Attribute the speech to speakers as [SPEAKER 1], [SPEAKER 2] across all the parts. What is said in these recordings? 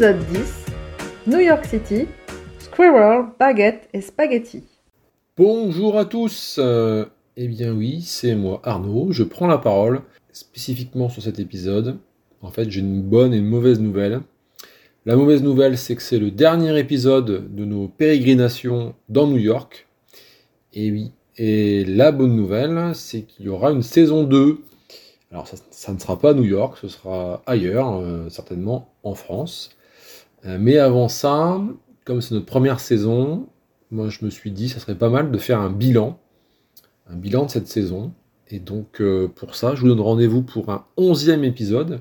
[SPEAKER 1] Épisode 10 New York City, Squirrel, Baguette et Spaghetti.
[SPEAKER 2] Bonjour à tous Euh, Eh bien oui, c'est moi Arnaud, je prends la parole spécifiquement sur cet épisode. En fait, j'ai une bonne et une mauvaise nouvelle. La mauvaise nouvelle, c'est que c'est le dernier épisode de nos pérégrinations dans New York. Et oui, et la bonne nouvelle, c'est qu'il y aura une saison 2. Alors ça, ne sera pas New York, ce sera ailleurs, euh, certainement en France. Euh, mais avant ça, comme c'est notre première saison, moi je me suis dit ça serait pas mal de faire un bilan, un bilan de cette saison. Et donc euh, pour ça, je vous donne rendez-vous pour un onzième épisode.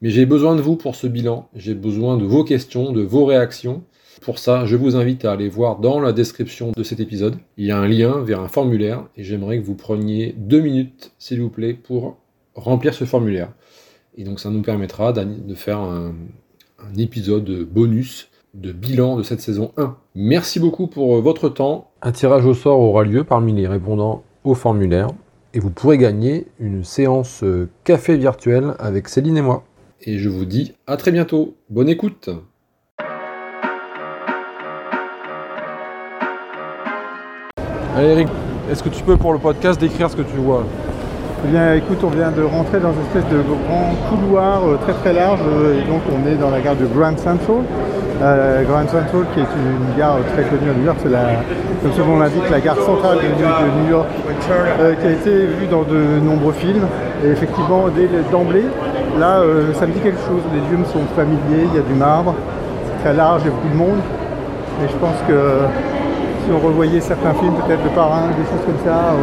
[SPEAKER 2] Mais j'ai besoin de vous pour ce bilan, j'ai besoin de vos questions, de vos réactions. Pour ça, je vous invite à aller voir dans la description de cet épisode. Il y a un lien vers un formulaire et j'aimerais que vous preniez deux minutes, s'il vous plaît, pour remplir ce formulaire. Et donc ça nous permettra de faire un, un épisode bonus de bilan de cette saison 1. Merci beaucoup pour euh, votre temps. Un tirage au sort aura lieu parmi les répondants au formulaire et vous pourrez gagner une séance euh, café virtuel avec Céline et moi. Et je vous dis à très bientôt. Bonne écoute. Allez Eric, est-ce que tu peux pour le podcast décrire ce que tu vois?
[SPEAKER 3] Eh bien, écoute, on vient de rentrer dans une espèce de grand couloir euh, très très large, euh, et donc on est dans la gare de Grand Central. Euh, Grand Central, qui est une, gare très connue à New York, c'est la, comme l'indique, la gare centrale de New, York, qui a été vue dans de nombreux films. Et effectivement, d'emblée, là, ça me dit quelque chose. Les lieux me sont familiers, il y a du marbre, c'est très large, il y a beaucoup de monde. Et je pense que si on revoyait certains films, peut-être Le Parrain, des choses comme ça,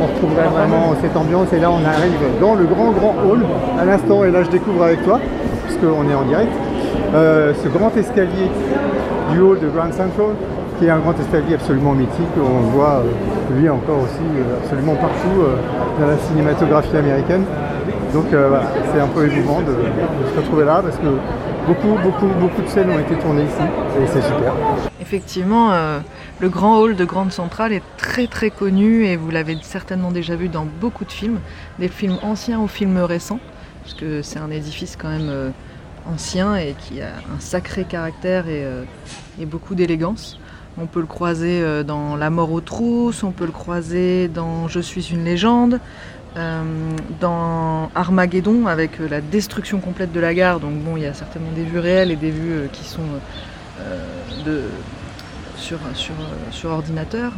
[SPEAKER 3] on retrouverait vraiment cette ambiance. Et là, on arrive dans le grand, grand hall à l'instant. Et là, je découvre avec toi, puisqu'on est en direct, euh, ce grand escalier du hall de Grand Central, qui est un grand escalier absolument mythique. On voit, euh, lui, encore aussi, euh, absolument partout dans la cinématographie américaine. Donc voilà, c'est un peu émouvant de, de se retrouver là, parce que beaucoup, beaucoup, beaucoup de scènes ont été tournées ici. Et c'est super.
[SPEAKER 4] Effectivement, euh, le grand hall de Grande Centrale est très très connu et vous l'avez certainement déjà vu dans beaucoup de films, des films anciens ou films récents, parce que c'est un édifice quand même euh, ancien et qui a un sacré caractère et, euh, beaucoup d'élégance. On peut le croiser dans La mort aux trousses, on peut le croiser dans Je suis une légende, dans Armageddon avec la destruction complète de la gare. Donc bon, il y a certainement des vues réelles et des vues qui sont euh, sur ordinateur.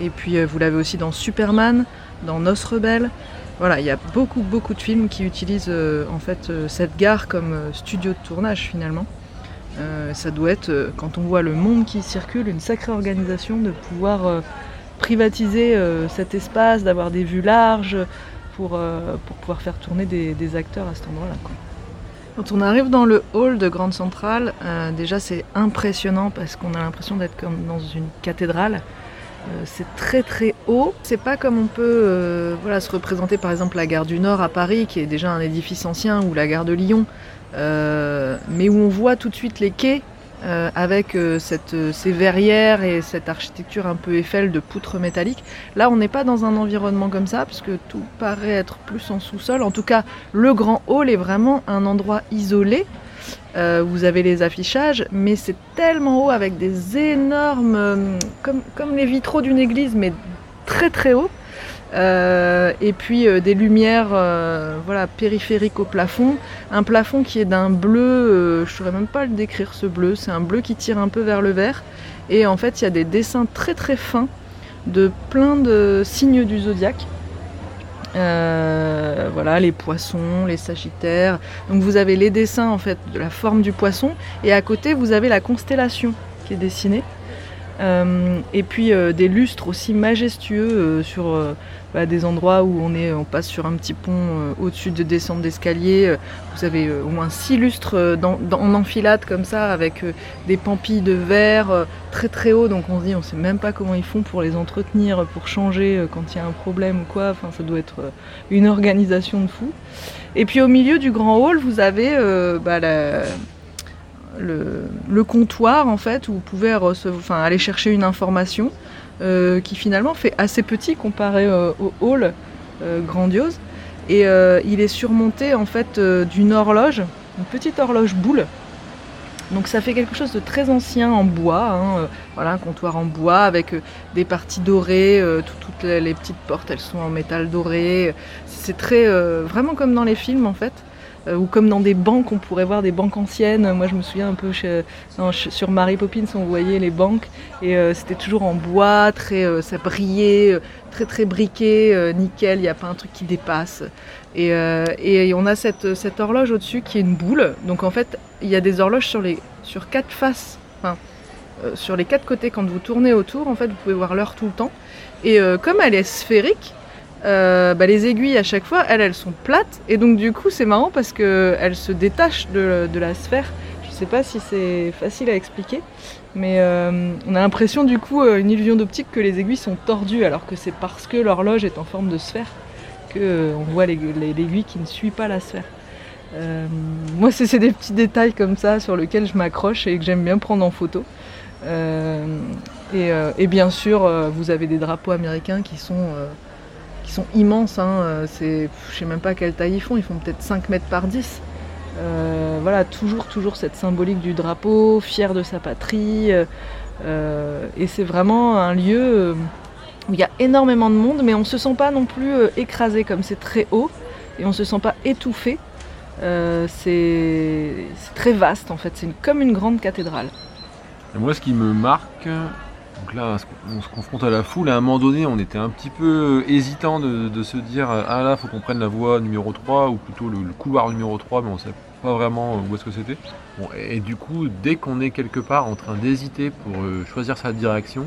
[SPEAKER 4] Et puis euh, vous l'avez aussi dans Superman, dans Nos Rebelles. Voilà, il y a beaucoup beaucoup de films qui utilisent euh, en fait cette gare comme studio de tournage finalement. Ça doit être, quand on voit le monde qui circule, une sacrée organisation de pouvoir privatiser cet espace, d'avoir des vues larges pour, pour pouvoir faire tourner des, des acteurs à cet endroit-là. Quand on arrive dans le hall de Grande Centrale, euh, déjà c'est impressionnant parce qu'on a l'impression d'être comme dans une cathédrale. Euh, c'est très très haut. C'est pas comme on peut euh, voilà, se représenter par exemple la gare du Nord à Paris, qui est déjà un édifice ancien, ou la gare de Lyon, mais où on voit tout de suite les quais euh, avec euh, euh, ces verrières et cette architecture un peu Eiffel de poutres métalliques. Là, on n'est pas dans un environnement comme ça, puisque tout paraît être plus en sous-sol. En tout cas, le grand hall est vraiment un endroit isolé. Vous avez les affichages, mais c'est tellement haut avec des énormes, comme les vitraux d'une église, mais très très haut. Euh, et puis euh, des lumières euh, voilà, périphériques au plafond. Un plafond qui est d'un bleu, je ne saurais même pas le décrire ce bleu, c'est un bleu qui tire un peu vers le vert. Et en fait, il y a des dessins très très fins de plein de signes du zodiaque. Voilà, les poissons, les sagittaires. Donc vous avez les dessins en fait de la forme du poisson et à côté vous avez la constellation qui est dessinée. Euh, et puis euh, des lustres aussi majestueux euh, sur bah, des endroits où on, est, on passe sur un petit pont au-dessus de descente d'escalier. Vous avez au moins six lustres en enfilade comme ça avec des pampilles de verre très très haut. Donc on se dit on sait même pas comment ils font pour les entretenir, pour changer quand il y a un problème ou quoi. Enfin ça doit être une organisation de fou. Et puis au milieu du grand hall vous avez bah, la- le, comptoir en fait où vous pouvez aller chercher une information euh, qui finalement fait assez petit comparé euh, au hall euh, grandiose. Et il est surmonté en fait d'une horloge, une petite horloge boule. Donc ça fait quelque chose de très ancien en bois, hein, voilà, un comptoir en bois avec des parties dorées, tout- toutes les, les petites portes elles sont en métal doré. C'est très vraiment comme dans les films en fait, ou comme dans des banques, on pourrait voir des banques anciennes. Moi je me souviens un peu sur Mary Poppins, on voyait les banques et euh, c'était toujours en bois, très, euh, ça brillait, euh, très très briqué, euh, nickel, il n'y a pas un truc qui dépasse. Et, euh, on a cette, horloge au-dessus qui est une boule. Donc en fait, il y a des horloges sur, les, sur quatre faces, enfin, euh, sur les quatre côtés. Quand vous tournez autour, en fait, vous pouvez voir l'heure tout le temps. Et euh, comme elle est sphérique, euh, bah, les aiguilles à chaque fois, elles, sont plates. Et donc du coup, c'est marrant parce qu'elles se détachent de, la sphère. Je sais pas si c'est facile à expliquer. Mais euh, on a l'impression du coup, euh, une illusion d'optique que les aiguilles sont tordues alors que c'est parce que l'horloge est en forme de sphère que euh, voit l'aiguille qui ne suit pas la sphère. Moi, c'est des petits détails comme ça sur lesquels je m'accroche et que j'aime bien prendre en photo. Et, bien sûr, vous avez des drapeaux américains qui sont, qui sont immenses. Hein. Euh, c'est- Je sais même pas quelle taille ils font, ils font peut-être 5 mètres par 10. Euh, voilà, toujours, toujours cette symbolique du drapeau, fier de sa patrie. euh, et c'est vraiment un lieu où il y a énormément de monde, mais on se sent pas non plus écrasé comme c'est très haut, et on se sent pas étouffé. C'est très vaste en fait, c'est comme une grande cathédrale.
[SPEAKER 2] Moi, ce qui me marque, donc là, on se confronte à la foule. À un moment donné, on était un petit peu hésitant de, se dire Ah là, faut qu'on prenne la voie numéro 3 ou plutôt le, couloir numéro 3, mais on savait pas vraiment où est-ce que c'était. Et, du coup, dès qu'on est quelque part en train d'hésiter pour euh, choisir sa direction,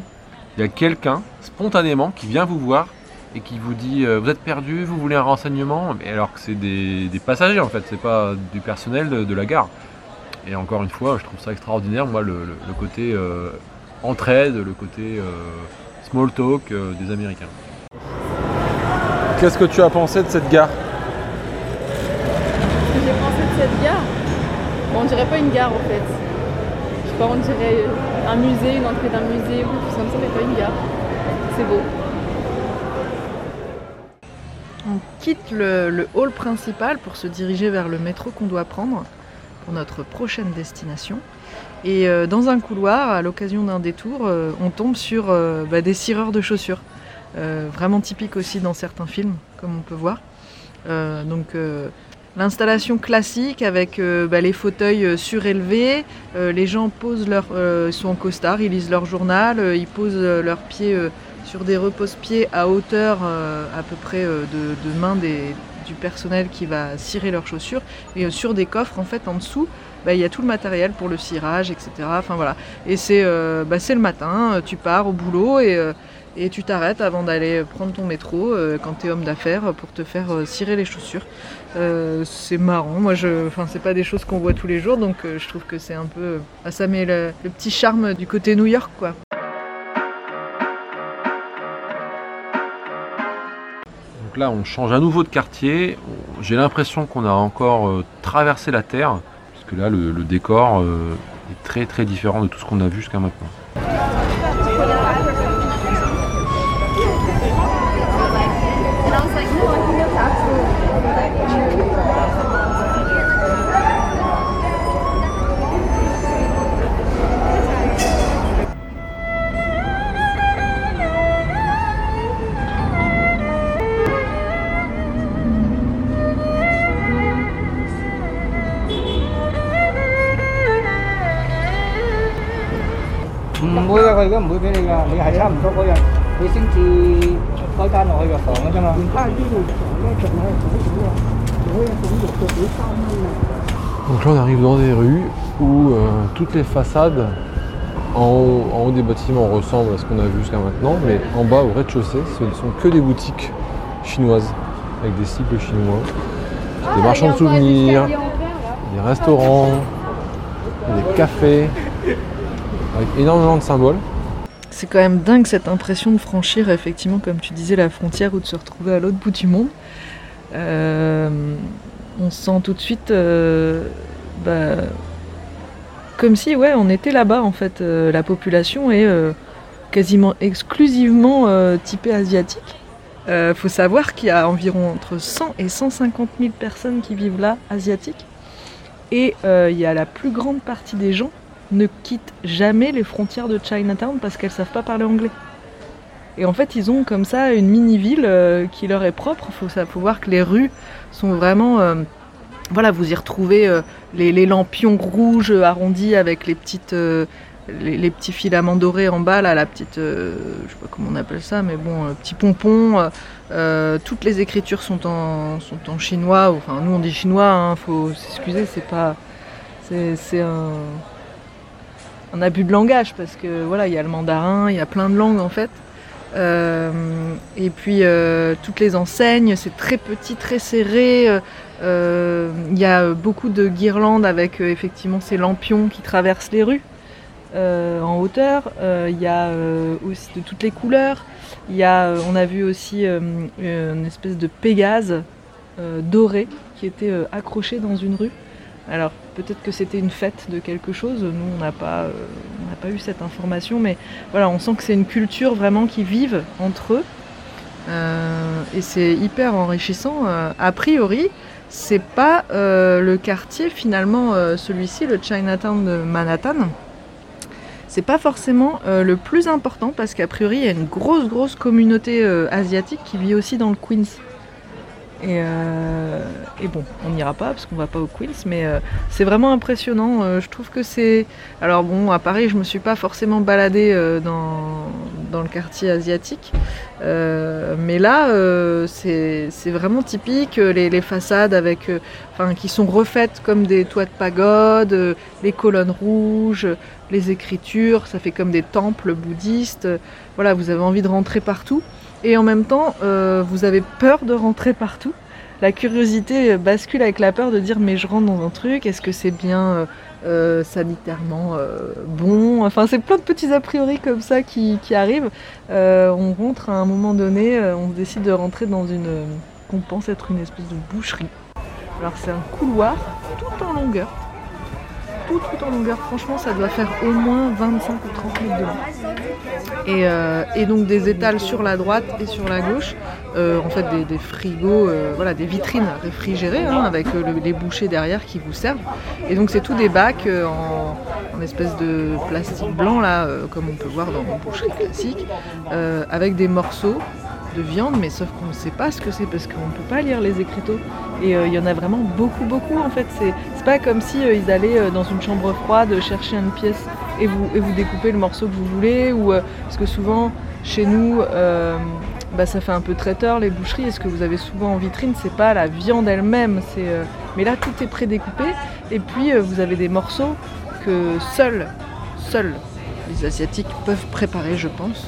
[SPEAKER 2] il y a quelqu'un spontanément qui vient vous voir et qui vous dit euh, Vous êtes perdu, vous voulez un renseignement Mais alors que c'est des, passagers en fait, c'est pas du personnel de- la gare. Et encore une fois, je trouve ça extraordinaire, moi, le, côté euh, entraide, le côté euh, small talk euh, des Américains. Qu'est-ce que tu as pensé de cette gare?
[SPEAKER 5] Que j'ai pensé de cette gare Bon, on dirait pas une gare en fait. Je sais pas, on dirait un musée, une entrée d'un musée ou quelque chose comme ça, mais pas une gare. C'est beau.
[SPEAKER 4] On quitte le, le hall principal pour se diriger vers le métro qu'on doit prendre pour notre prochaine destination. Et euh, dans un couloir, à l'occasion d'un détour, euh, on tombe sur euh, bah, des cireurs de chaussures. Vraiment typique aussi dans certains films, comme on peut voir. Donc l'installation classique avec bah, les fauteuils surélevés, les gens posent leur, sont en costard, ils lisent leur journal, ils posent leurs pieds sur des repose-pieds à hauteur à peu près de, main du personnel qui va cirer leurs chaussures et sur des coffres en fait en dessous bah, il y a tout le matériel pour le cirage etc enfin voilà. Et c'est euh, bah, le matin euh, tu pars au boulot et, euh, et tu t'arrêtes avant d'aller prendre ton métro quand tu es homme d'affaires pour te faire cirer les chaussures. C'est marrant. Moi je enfin c'est pas des choses qu'on voit tous les jours donc je trouve que c'est un peu ah, ça met le, petit charme du côté New York quoi.
[SPEAKER 2] Donc là, on change à nouveau de quartier. J'ai l'impression qu'on a encore traversé la Terre, puisque là, le, le décor euh, est très très différent de tout ce qu'on a vu jusqu'à maintenant. Donc là, on arrive dans des rues où euh, toutes les façades en haut, en haut des bâtiments ressemblent à ce qu'on a vu jusqu'à maintenant, mais en bas, au rez-de-chaussée, ce ne sont que des boutiques chinoises avec des cycles chinois, des marchands de souvenirs, des restaurants, des cafés, avec énormément de symboles.
[SPEAKER 4] C'est quand même dingue cette impression de franchir, effectivement, comme tu disais, la frontière ou de se retrouver à l'autre bout du monde. Euh, on se sent tout de suite euh, bah, comme si ouais, on était là-bas en fait. Euh, la population est quasiment exclusivement typée asiatique. Il faut savoir qu'il y a environ entre 100 et 150 000 personnes qui vivent là, asiatiques. Et il y a la plus grande partie des gens ne quittent jamais les frontières de Chinatown parce qu'elles savent pas parler anglais. Et en fait, ils ont comme ça une mini-ville euh, qui leur est propre. Il faut, faut voir que les rues sont vraiment... euh, voilà, vous y retrouvez euh, les, lampions rouges arrondis avec les petites... les, petits filaments dorés en bas, là, la petite, je sais pas comment on appelle ça, mais bon, petit pompon. toutes les écritures sont en, sont en chinois. Enfin, nous on dit chinois, hein, faut s'excuser, c'est pas, c'est un, un abus de langage parce que voilà, il y a le mandarin, il y a plein de langues en fait. Euh, et puis euh, toutes les enseignes, c'est très petit, très serré. euh, Il y a beaucoup de guirlandes avec effectivement ces lampions qui traversent les rues en hauteur. Il y a aussi de toutes les couleurs. On a vu aussi une espèce de Pégase doré qui était accroché dans une rue. Peut-être que c'était une fête de quelque chose. Nous, on n'a pas, euh, on n'a pas eu cette information, mais voilà, on sent que c'est une culture vraiment qui vive entre eux. Euh, et c'est hyper enrichissant. Euh, a priori, c'est pas le quartier finalement, celui-ci, le Chinatown de Manhattan. C'est pas forcément le plus important parce qu'a priori il y a une grosse grosse communauté asiatique qui vit aussi dans le Queens. Et, euh, et bon, on n'ira pas parce qu'on va pas au Queens, mais euh, c'est vraiment impressionnant. Euh, je trouve que c'est. Alors bon, à Paris, je me suis pas forcément baladée dans, le quartier asiatique, mais là, c'est vraiment typique. Les, façades avec, qui sont refaites comme des toits de pagode, les colonnes rouges, les écritures, ça fait comme des temples bouddhistes. Voilà, vous avez envie de rentrer partout. Et en même temps, euh, vous avez peur de rentrer partout. La curiosité bascule avec la peur de dire mais je rentre dans un truc, est-ce que c'est bien euh, euh, sanitairement bon? Enfin, c'est plein de petits a priori comme ça qui, qui arrivent. On rentre à un moment donné, on décide de rentrer dans une qu'on pense être une espèce de boucherie. Alors c'est un couloir tout en longueur. Tout, tout en longueur. Franchement, ça doit faire au moins 25 ou 30 mètres de long. Et, euh, et donc des étals sur la droite et sur la gauche. Euh, en fait, des, des frigos, euh, voilà, des vitrines réfrigérées hein, avec euh, le- les bouchées derrière qui vous servent. Et donc c'est tous des bacs euh, en, en espèce de plastique blanc là, euh, comme on peut voir dans une boucherie classique, avec des morceaux de viande, mais sauf qu'on ne sait pas ce que c'est parce qu'on ne peut pas lire les écriteaux. Et euh, il y en a vraiment beaucoup, beaucoup en fait. C'est pas comme si euh, ils allaient euh, dans une chambre froide chercher une pièce et vous, et vous découpez le morceau que vous voulez. Ou, parce que souvent, chez nous, bah, ça fait un peu traiteur les boucheries. Et ce que vous avez souvent en vitrine, c'est pas la viande elle-même. c'est Mais là, tout est prédécoupé. Et puis, vous avez des morceaux que seuls, seuls les Asiatiques peuvent préparer, je pense.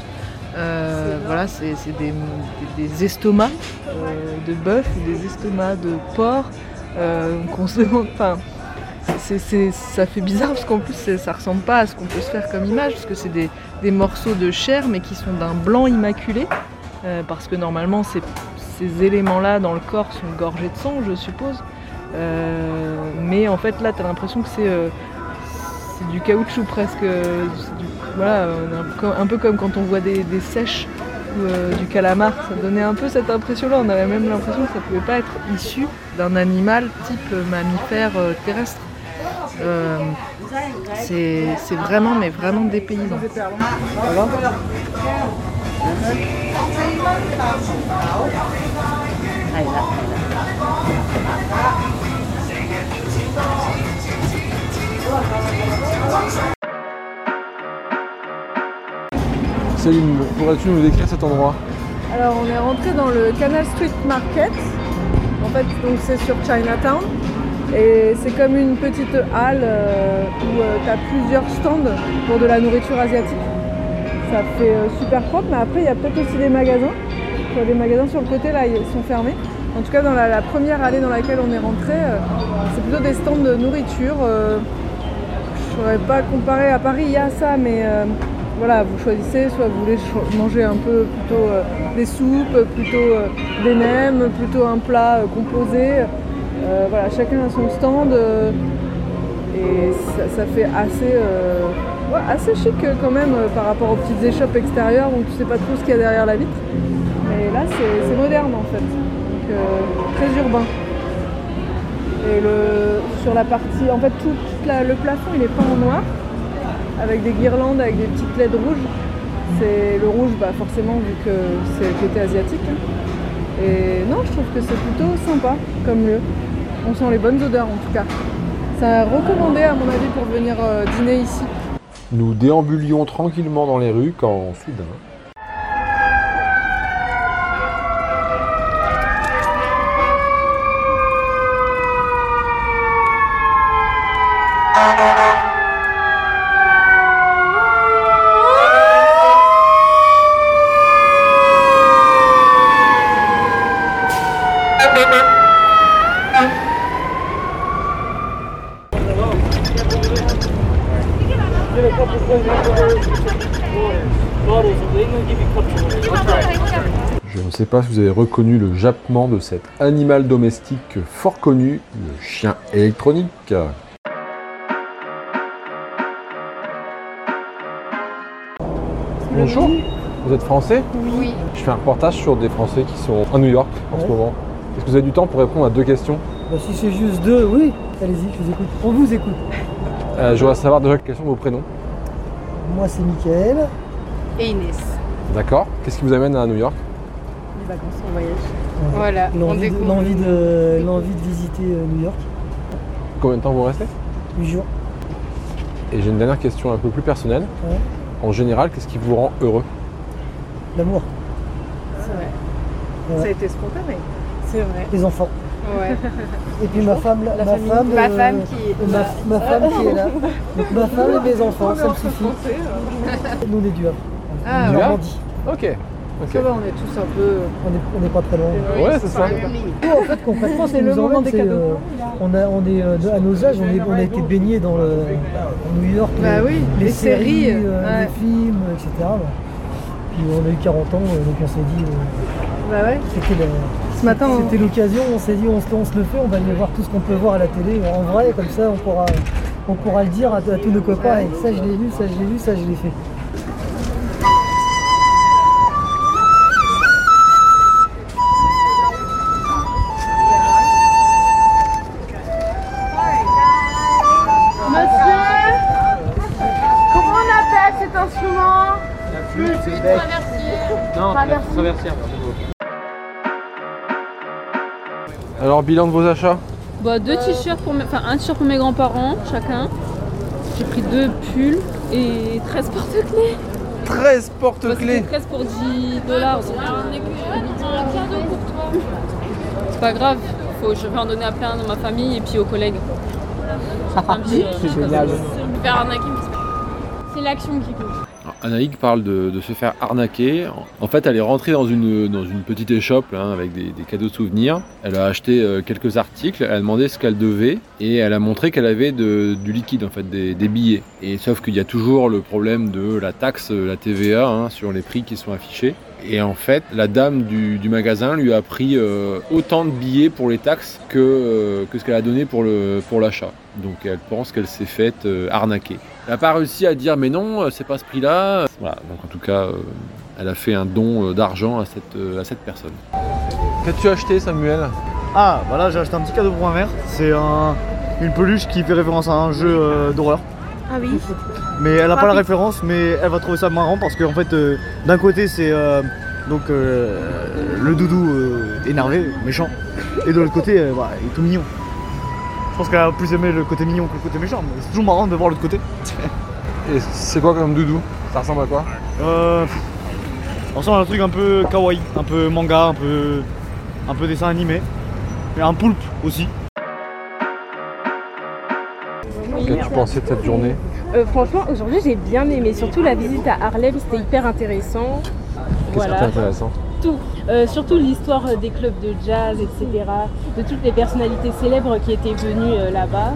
[SPEAKER 4] Euh, voilà, c'est des, des- estomacs euh, de bœuf ou des estomacs de porc euh, se. Enfin, ça fait bizarre parce qu'en plus ça ressemble pas à ce qu'on peut se faire comme image parce que c'est des, des morceaux de chair mais qui sont d'un blanc immaculé parce que normalement ces, ces éléments-là dans le corps sont gorgés de sang, je suppose. Mais en fait là, tu as l'impression que c'est du caoutchouc presque. Voilà, un, peu comme- quand on voit des, sèches ou euh, du calamar. Ça donnait un peu cette impression-là. On avait même l'impression que ça pouvait pas être issu d'un animal type mammifère euh, terrestre. Euh, c'est vraiment, mais vraiment dépaysant. Ça
[SPEAKER 2] Céline, pourrais-tu nous décrire cet endroit?
[SPEAKER 1] Alors on est rentré dans le Canal Street Market. En fait, donc c'est sur Chinatown. Et c'est comme une petite halle euh, où tu as plusieurs stands pour de la nourriture asiatique. Ça fait euh, super propre, mais après il y a peut-être aussi des magasins. Il y a des magasins sur le côté là, ils sont fermés. En tout cas, dans la, la première allée dans laquelle on est rentré, euh, c'est plutôt des stands de nourriture. euh, je ne saurais pas comparer à Paris, il y a ça, mais euh, voilà, vous choisissez, soit vous voulez manger un peu plutôt euh, des soupes, plutôt euh, des nems, plutôt un plat euh, composé. Voilà, chacun a son stand et ça, fait assez, chic quand même par rapport aux petites échoppes extérieures, donc tu sais pas trop ce qu'il y a derrière la vitre. Mais là, c'est moderne en fait, très urbain. Et sur la partie, en fait, tout, le plafond il est peint en noir, avec des guirlandes, avec des petites LED rouges. C'est le rouge, bah, forcément, vu que c'est le côté asiatique. hein. Et non, je trouve que c'est plutôt sympa comme lieu. On sent les bonnes odeurs en tout cas. C'est recommandé à mon avis pour venir euh, dîner ici.
[SPEAKER 2] Nous déambulions tranquillement dans les rues quand soudain. Pas si vous avez reconnu le jappement de cet animal domestique fort connu, le chien électronique. Bonjour, vous êtes français
[SPEAKER 6] Oui.
[SPEAKER 2] Je fais un reportage sur des Français qui sont à New York en ce moment. Est-ce que vous avez du temps pour répondre à deux questions?
[SPEAKER 7] Bah, si c'est juste deux, oui. Allez-y, je vous écoute. On vous écoute.
[SPEAKER 2] Euh, Je voudrais savoir déjà quels sont vos prénoms.
[SPEAKER 7] Moi, c'est Mickaël.
[SPEAKER 6] Et Inès.
[SPEAKER 2] D'accord. Qu'est-ce qui vous amène à New York?
[SPEAKER 6] Vacances, voyage. Voilà, on
[SPEAKER 7] L'envie de,
[SPEAKER 6] découvre.
[SPEAKER 7] l'envie de, l'envie de visiter euh, New York.
[SPEAKER 2] Combien de temps vous restez?
[SPEAKER 7] 8 jours.
[SPEAKER 2] Et j'ai une dernière question un peu plus personnelle.
[SPEAKER 7] Ouais.
[SPEAKER 2] En général, qu'est-ce qui vous rend heureux?
[SPEAKER 7] L'amour,
[SPEAKER 6] C'est vrai.
[SPEAKER 1] Ça a été spontané.
[SPEAKER 6] C'est vrai.
[SPEAKER 7] les enfants.
[SPEAKER 6] Ouais.
[SPEAKER 7] Et puis ma femme, la, ma femme,
[SPEAKER 6] Ma
[SPEAKER 7] euh,
[SPEAKER 6] femme qui est
[SPEAKER 7] ma,
[SPEAKER 6] là.
[SPEAKER 7] ma femme qui est là. Ma femme et mes enfants, ça me suffit. Nous on est du Havre.
[SPEAKER 6] Ah,
[SPEAKER 2] Du Havre?
[SPEAKER 7] Normandie.
[SPEAKER 2] Ok.
[SPEAKER 1] Ça va, on est tous un peu.
[SPEAKER 7] On est, on est pas très loin.
[SPEAKER 2] Ouais, c'est ça.
[SPEAKER 7] Nous, en fait, concrètement, ce
[SPEAKER 1] C'est le
[SPEAKER 7] nous
[SPEAKER 1] moment des cadeaux.
[SPEAKER 7] euh, on a, on est euh, de- à nos âges, on, est, on a été baignés dans le dans New York,
[SPEAKER 1] Bah
[SPEAKER 7] les,
[SPEAKER 1] oui,
[SPEAKER 7] les
[SPEAKER 1] les
[SPEAKER 7] séries,
[SPEAKER 1] séries,
[SPEAKER 7] euh,
[SPEAKER 1] ouais.
[SPEAKER 7] les films, etc. bah. Puis on a eu 40 ans, euh, donc on s'est dit, euh,
[SPEAKER 1] Bah ouais.
[SPEAKER 7] c'était la-
[SPEAKER 1] Ce matin, on-
[SPEAKER 7] c'était l'occasion, on s'est dit, on se, on se le fait, on va aller voir tout ce qu'on peut voir à la télé en vrai, comme ça on pourra, on pourra le dire à, à tous nos copains, et ça je l'ai vu, ça je l'ai vu, ça je l'ai fait.
[SPEAKER 2] Alors, bilan de vos achats
[SPEAKER 5] Bah, deux t-shirts pour mes... enfin un t-shirt pour mes grands-parents chacun. J'ai pris deux pulls et 13 porte-clés.
[SPEAKER 2] 13
[SPEAKER 5] Bah,
[SPEAKER 2] porte-clés
[SPEAKER 5] 13 pour 10 dollars. Toi. C'est pas grave, faut, je vais en donner à plein de ma famille et puis aux collègues. C'est génial. C'est pas- c'est l'action qui compte.
[SPEAKER 2] Anaïk parle de, se faire arnaquer. En fait, elle est rentrée dans une, petite échoppe hein, avec des, cadeaux de souvenirs. Elle a acheté euh, quelques articles, elle a demandé ce qu'elle devait et elle a montré qu'elle avait du liquide, en fait, des, des billets. Et sauf qu'il y a toujours le problème de la taxe, euh, la TVA, hein, sur les prix qui sont affichés. Et en fait, la dame du, du magasin lui a pris euh, autant de billets pour les taxes que, euh, que ce qu'elle a donné pour l'achat. Donc elle pense qu'elle s'est faite euh, arnaquer. Elle n'a pas réussi à dire mais non, c'est pas ce prix-là. Voilà, donc en tout cas, euh, elle a fait un don euh, d'argent à cette, euh, à cette personne. Qu'as-tu acheté Samuel?
[SPEAKER 8] Ah, bah là j'ai acheté un petit cadeau pour ma mère. C'est un- une peluche qui fait référence à un jeu euh, d'horreur.
[SPEAKER 6] Ah oui.
[SPEAKER 8] Mais elle a pas la référence, mais elle va trouver ça marrant parce qu'en fait, euh, d'un côté c'est euh, donc euh, le doudou euh, énervé, méchant, et de l'autre côté, euh, bah, il est tout mignon. Je pense qu'elle a plus aimé le côté mignon que le côté méchant, mais c'est toujours marrant de voir l'autre côté.
[SPEAKER 2] Et c'est quoi comme doudou? Ça ressemble à quoi?
[SPEAKER 8] Euh, on ressemble à un truc un peu kawaii, un peu manga, un peu, un peu dessin animé, et un poulpe aussi.
[SPEAKER 2] Qu'as-tu pensé de cette journée
[SPEAKER 9] Euh, franchement, aujourd'hui, j'ai bien aimé. Surtout la visite à Harlem, c'était hyper intéressant.
[SPEAKER 2] Qu'est-ce qui était intéressant
[SPEAKER 9] Tout. Euh, surtout l'histoire euh, des clubs de jazz, etc. De toutes les personnalités célèbres qui étaient venues euh, là-bas.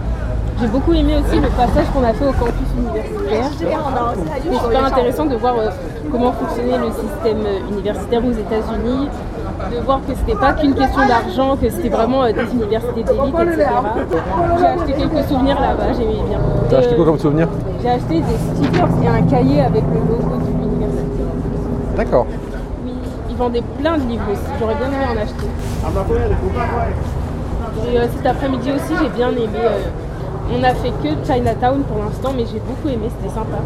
[SPEAKER 9] J'ai beaucoup aimé aussi le passage qu'on a fait au campus universitaire. C'était super intéressant de voir euh, comment fonctionnait le système universitaire aux États-Unis, de voir que c'était pas qu'une question d'argent, que c'était vraiment euh, des universités d'élite, etc. J'ai acheté quelques souvenirs là-bas, j'aimais bien.
[SPEAKER 2] T'as
[SPEAKER 9] Et,
[SPEAKER 2] acheté quoi comme souvenir
[SPEAKER 9] j'ai acheté des stickers et un cahier avec le logo de l'université.
[SPEAKER 2] D'accord.
[SPEAKER 9] Oui, ils vendaient plein de livres aussi. J'aurais bien aimé en acheter. Et euh, cet après-midi aussi, j'ai bien aimé. euh, on a fait que Chinatown pour l'instant, mais j'ai beaucoup aimé, c'était sympa.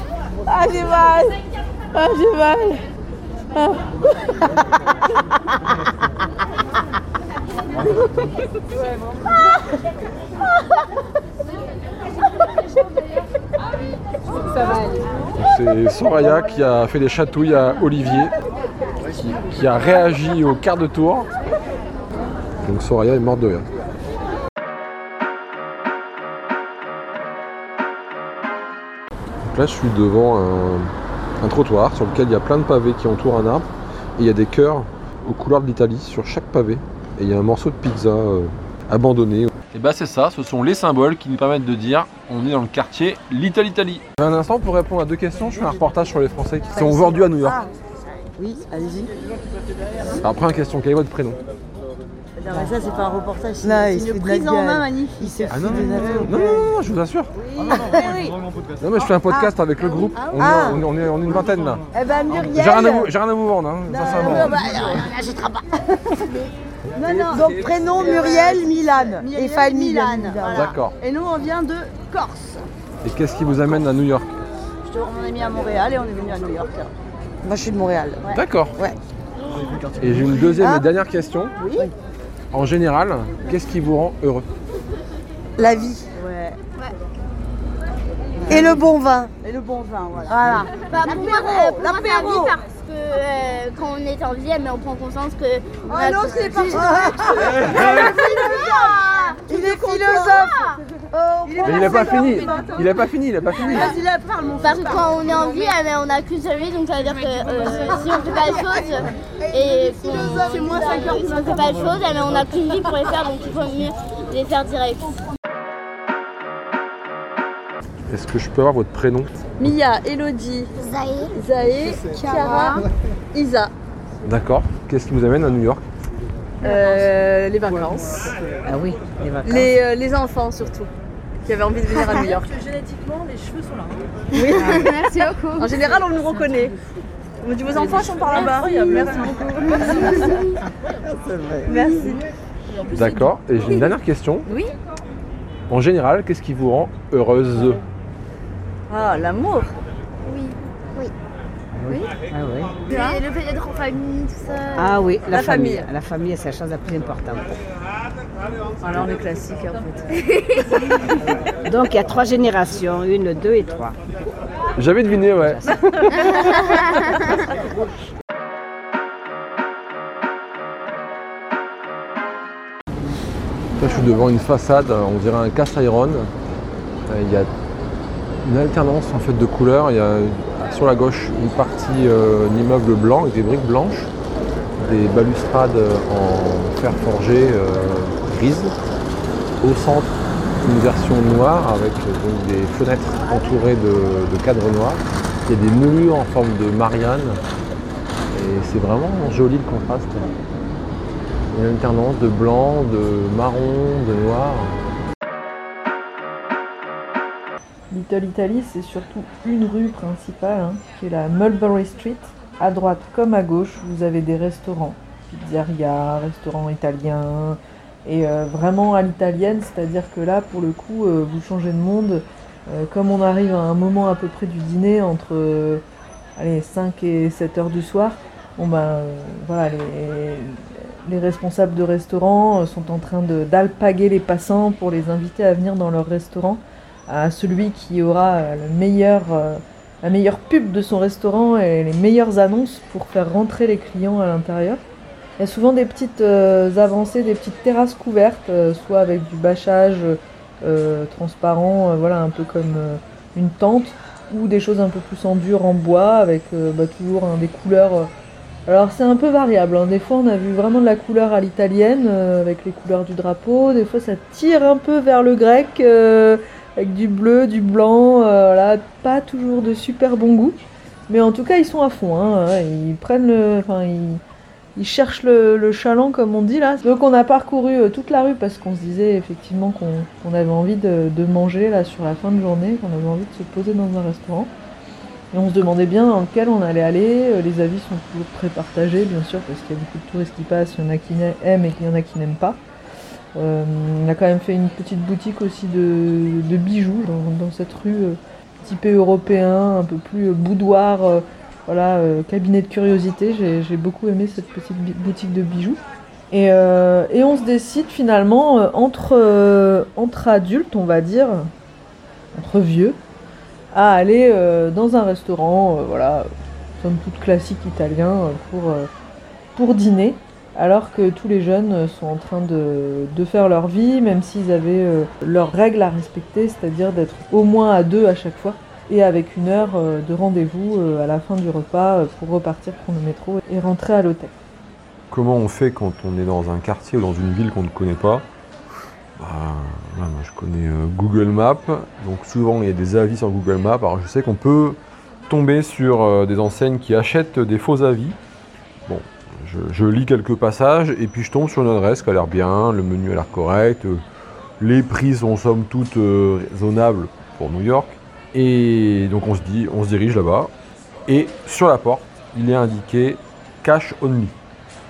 [SPEAKER 6] Ah, j'ai mal. Ah, j'ai mal. Ah.
[SPEAKER 2] C'est Soraya qui a fait des chatouilles à Olivier, qui, qui a réagi au quart de tour. Donc Soraya est morte de rire. Là, je suis devant un, un trottoir sur lequel il y a plein de pavés qui entourent un arbre. Et il y a des cœurs aux couleurs de l'Italie sur chaque pavé. Et il y a un morceau de pizza euh, abandonné. Et bah c'est ça, ce sont les symboles qui nous permettent de dire on est dans le quartier Little Italy. Un instant pour répondre à deux questions, je fais un reportage sur les Français qui sont vendus à New York.
[SPEAKER 10] Oui, allez-y.
[SPEAKER 2] Alors première question, quel est votre prénom?
[SPEAKER 10] Non, mais ça, c'est pas un reportage, c'est
[SPEAKER 6] Non,
[SPEAKER 10] c'est
[SPEAKER 6] il se
[SPEAKER 10] une
[SPEAKER 6] fait de la
[SPEAKER 10] prise en
[SPEAKER 6] gueule.
[SPEAKER 10] main magnifique. Il se
[SPEAKER 2] Ah non, non, non, non, non, non, non, je vous assure.
[SPEAKER 10] Oui.
[SPEAKER 2] Non mais je fais un podcast avec le groupe, on, est,
[SPEAKER 6] Ah.
[SPEAKER 2] on est- on est, on est une vingtaine là.
[SPEAKER 6] Eh ben, Muriel.
[SPEAKER 2] J'ai rien, à vous- j'ai rien à vous vendre, hein, sincèrement.
[SPEAKER 6] non, bah, on n'achètera pas. Donc, prénom Muriel Milan. Et famille
[SPEAKER 10] Milan, voilà.
[SPEAKER 2] D'accord.
[SPEAKER 10] Et nous, on vient de Corse.
[SPEAKER 2] Et qu'est-ce qui vous amène à New York
[SPEAKER 10] Je te on est mis à Montréal et on est venu à New York.
[SPEAKER 6] Moi, je suis de Montréal.
[SPEAKER 10] Ouais.
[SPEAKER 2] D'accord.
[SPEAKER 6] Ouais.
[SPEAKER 2] Et j'ai une deuxième
[SPEAKER 6] Ah.
[SPEAKER 2] et dernière question.
[SPEAKER 6] Oui.
[SPEAKER 2] En général, qu'est-ce qui vous rend heureux
[SPEAKER 6] La vie.
[SPEAKER 10] Ouais.
[SPEAKER 6] Et le bon vin.
[SPEAKER 10] Et le bon vin, voilà.
[SPEAKER 6] Voilà. L'apéro, l'apéro.
[SPEAKER 11] Euh, quand on est en vie, mais on prend conscience que.
[SPEAKER 6] Ah
[SPEAKER 11] a-
[SPEAKER 6] non, c'est parti.
[SPEAKER 11] Ah
[SPEAKER 6] Il est philosophe.
[SPEAKER 2] Mais il a pas fini. Il a pas fini, il a pas fini.
[SPEAKER 10] Vas-y, là, parle, mon
[SPEAKER 11] Parce que quand on est en vie, eh ben, on n'a qu'une seule vie, donc ça veut dire que euh, si on fait pas les choses et qu'on
[SPEAKER 10] C'est moins 50.
[SPEAKER 11] si on fait pas les choses, eh ben, on n'a qu'une vie pour les faire, donc il faut mieux les faire direct.
[SPEAKER 2] Est-ce que je peux avoir votre prénom
[SPEAKER 10] Mia, Elodie,
[SPEAKER 11] Zaï,
[SPEAKER 10] Zaé, Chiara, Isa.
[SPEAKER 2] D'accord. Qu'est-ce qui vous amène à New York
[SPEAKER 10] Euh, les vacances.
[SPEAKER 6] Ah oui, les vacances.
[SPEAKER 10] Les, euh, les enfants surtout, qui avaient envie de venir à New York.
[SPEAKER 7] génétiquement, les cheveux sont là.
[SPEAKER 10] Oui.
[SPEAKER 11] merci beaucoup.
[SPEAKER 10] En général, on nous reconnaît. On me dit vos enfants sont par là-bas. Merci beaucoup. Merci.
[SPEAKER 2] D'accord. Et j'ai une dernière question.
[SPEAKER 10] Oui.
[SPEAKER 2] En général, qu'est-ce qui vous rend heureuse?
[SPEAKER 10] Ah, l'amour.
[SPEAKER 11] Oui.
[SPEAKER 6] Ah oui.
[SPEAKER 11] Et le fait d'être en famille, tout ça.
[SPEAKER 6] Ah oui, la,
[SPEAKER 10] La
[SPEAKER 6] famille.
[SPEAKER 10] famille.
[SPEAKER 6] La famille, c'est la chose la plus importante.
[SPEAKER 10] Alors, on est classique en fait.
[SPEAKER 6] Donc il y a trois générations, une, deux et trois.
[SPEAKER 2] J'avais deviné, ouais. Là, je suis devant une façade, on dirait un cast iron. Euh, Il y a une alternance de couleurs. Il y a sur la gauche une partie euh, d'immeuble blanc avec des briques blanches, des balustrades en fer forgé euh, grises. Au centre, une version noire avec euh, des fenêtres entourées de, cadres noirs. Il y a des menus en forme de Marianne. Et c'est vraiment joli le contraste. Une alternance de blanc, de marron, de noir.
[SPEAKER 4] Little Italy, c'est surtout une rue principale, hein, qui est la Mulberry Street. À droite comme à gauche, vous avez des restaurants, pizzeria, restaurants italiens, et euh, vraiment à l'italienne, c'est-à-dire que là, pour le coup, euh, vous changez de monde. Euh, comme on arrive à un moment à peu près du dîner, entre allez, 5 et 7 heures du soir, bon ben, voilà, les, les responsables de restaurants sont en train d'alpaguer les passants pour les inviter à venir dans leur restaurant à celui qui aura euh, euh, la meilleure pub de son restaurant et les meilleures annonces pour faire rentrer les clients à l'intérieur. Il y a souvent des petites euh, avancées, des petites terrasses couvertes, soit avec du bâchage transparent, voilà, un peu comme une tente, ou des choses un peu plus en dur, en bois, avec bah, toujours hein, des couleurs. alors c'est un peu variable, hein. des fois on a vu vraiment de la couleur à l'italienne, avec les couleurs du drapeau, des fois ça tire un peu vers le grec. Avec du bleu, du blanc, euh, voilà, pas toujours de super bon goût. Mais en tout cas, ils sont à fond, hein, ils prennent le. Enfin, ils, cherchent le, chaland, comme on dit là. Donc, on a parcouru euh, toute la rue parce qu'on se disait effectivement qu'on avait envie de, de manger là sur la fin de journée, qu'on avait envie de se poser dans un restaurant. Et on se demandait bien dans lequel on allait aller. Euh, Les avis sont toujours très partagés, bien sûr, parce qu'il y a beaucoup de touristes qui passent. Il y en a qui aiment et il y en a qui n'aiment pas. Euh, on a quand même fait une petite boutique aussi de, bijoux dans, cette rue euh, typée européen, un peu plus euh, boudoir, euh, voilà, euh, cabinet de curiosité. J'ai beaucoup aimé cette petite boutique de bijoux. Et, euh, on se décide finalement euh, entre, euh, adultes, on va dire, entre vieux, à aller euh, dans un restaurant, euh, voilà, somme toute classique italien, euh, euh, pour dîner, alors que tous les jeunes euh, sont en train de, faire leur vie, même s'ils avaient euh, leurs règles à respecter, c'est-à-dire d'être au moins à deux à chaque fois, et avec une heure euh, de rendez-vous à la fin du repas pour repartir prendre le métro et rentrer à l'hôtel.
[SPEAKER 2] Comment on fait quand on est dans un quartier ou dans une ville qu'on ne connaît pas? Bah, je connais Google Maps, donc souvent il y a des avis sur Google Maps. Alors je sais qu'on peut tomber sur des enseignes qui achètent des faux avis. Je lis quelques passages et puis je tombe sur une adresse qui a l'air bien, le menu a l'air correct, euh, les prix sont somme toute euh, raisonnables pour New York. Et donc on se dit, on se dirige là-bas. Et sur la porte, il est indiqué cash only.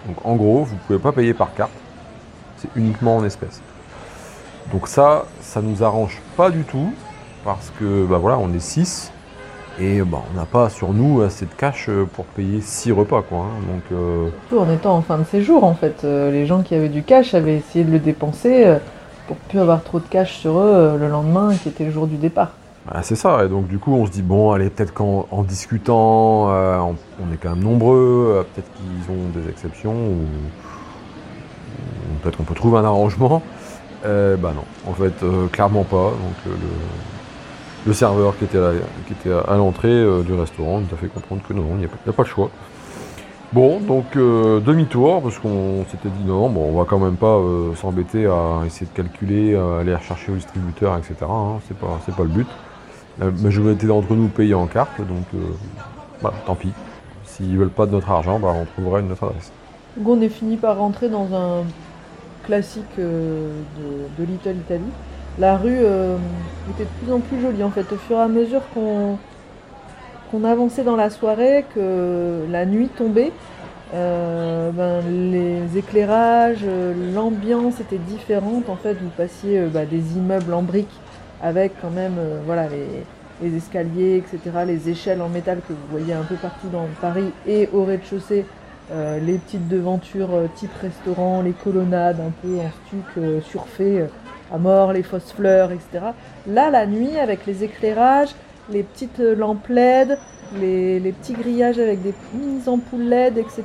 [SPEAKER 2] Donc en gros, vous ne pouvez pas payer par carte, c'est uniquement en espèces. Donc ça, ça nous arrange pas du tout, parce que bah voilà, on est 6 et bah, on n'a pas sur nous assez de cash euh, pour payer 6 repas quoi. hein. Donc euh,
[SPEAKER 4] Surtout en étant en fin de séjour en fait. Euh, les gens qui avaient du cash avaient essayé de le dépenser euh, pour plus avoir trop de cash sur eux euh, le lendemain qui était le jour du départ.
[SPEAKER 2] Voilà, c'est ça, et donc du coup on se dit bon allez peut-être qu'en en discutant, euh, on, on est quand même nombreux, euh, peut-être qu'ils ont des exceptions, ou, ou peut-être qu'on peut trouver un arrangement. Euh, bah non, en fait euh, clairement pas. Donc euh, le, le serveur qui était qui était à l'entrée euh, du restaurant nous a fait comprendre que non, il n'y a, pas- le choix. Bon, donc euh, demi-tour, parce qu'on s'était dit non, bon, on va quand même pas euh, s'embêter à essayer de calculer, aller rechercher au distributeur, etc. hein, c'est pas, pas le but. La majorité d'entre nous payent en carte, donc tant pis. S'ils veulent pas de notre argent, bah, on trouvera une autre adresse.
[SPEAKER 4] On est fini par rentrer dans un classique de Little Italy. La rue euh, était de plus en plus jolie en fait au fur et à mesure qu'on avançait dans la soirée, que la nuit tombait. euh, ben, les éclairages, euh, l'ambiance était différente. En fait, vous passiez bah, des immeubles en briques avec quand même voilà, les, les escaliers, etc., les échelles en métal que vous voyez un peu partout dans Paris et au rez-de-chaussée, les petites devantures type restaurant, les colonnades un peu en stuc surfait à mort, les fausses fleurs, etc. Là, la nuit, avec les éclairages, les petites euh, lampes LED, les, petits grillages avec des ampoules LED, etc.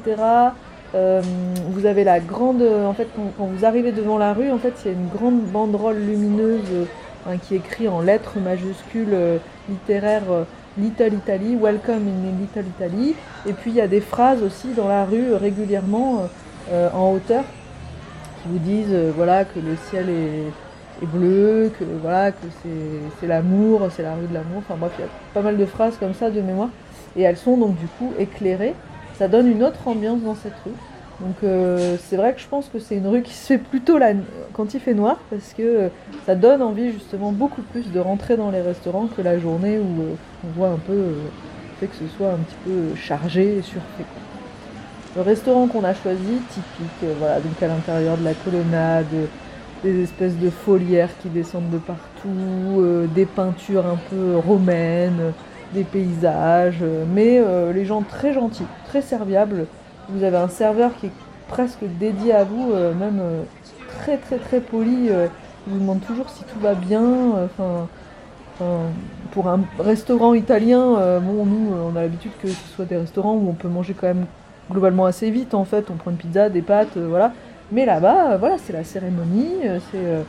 [SPEAKER 4] Euh, vous avez la grande, en fait, quand, vous arrivez devant la rue, en fait, il y a une grande banderole lumineuse euh, hein, qui écrit en lettres majuscules euh, littéraires euh, Little Italy, Welcome in Little Italy. Et puis il y a des phrases aussi dans la rue euh, régulièrement euh, euh, en hauteur qui vous disent euh, voilà que le ciel est, bleu, que voilà que c'est l'amour, c'est la rue de l'amour. Enfin bref, il y a pas mal de phrases comme ça de mémoire. Et elles sont donc du coup éclairées. Ça donne une autre ambiance dans cette rue. Donc euh, c'est vrai que je pense que c'est une rue qui se fait plutôt la, quand il fait noir parce que euh, ça donne envie justement beaucoup plus de rentrer dans les restaurants que la journée où euh, on voit un peu fait que ce soit un petit peu chargé et surfait. Le restaurant qu'on a choisi, typique, voilà, donc à l'intérieur de la colonnade, des espèces de folières qui descendent de partout, euh, des peintures un peu romaines, des paysages, euh, mais euh, les gens très gentils, très serviables. Vous avez un serveur qui est presque dédié à vous, même très très très poli. il vous demande toujours si tout va bien. pour un restaurant italien, nous, on a l'habitude que ce soit des restaurants où on peut manger quand même globalement assez vite. En fait, on prend une pizza, des pâtes, voilà. Mais là-bas, euh, voilà, c'est la cérémonie. euh, c'est euh,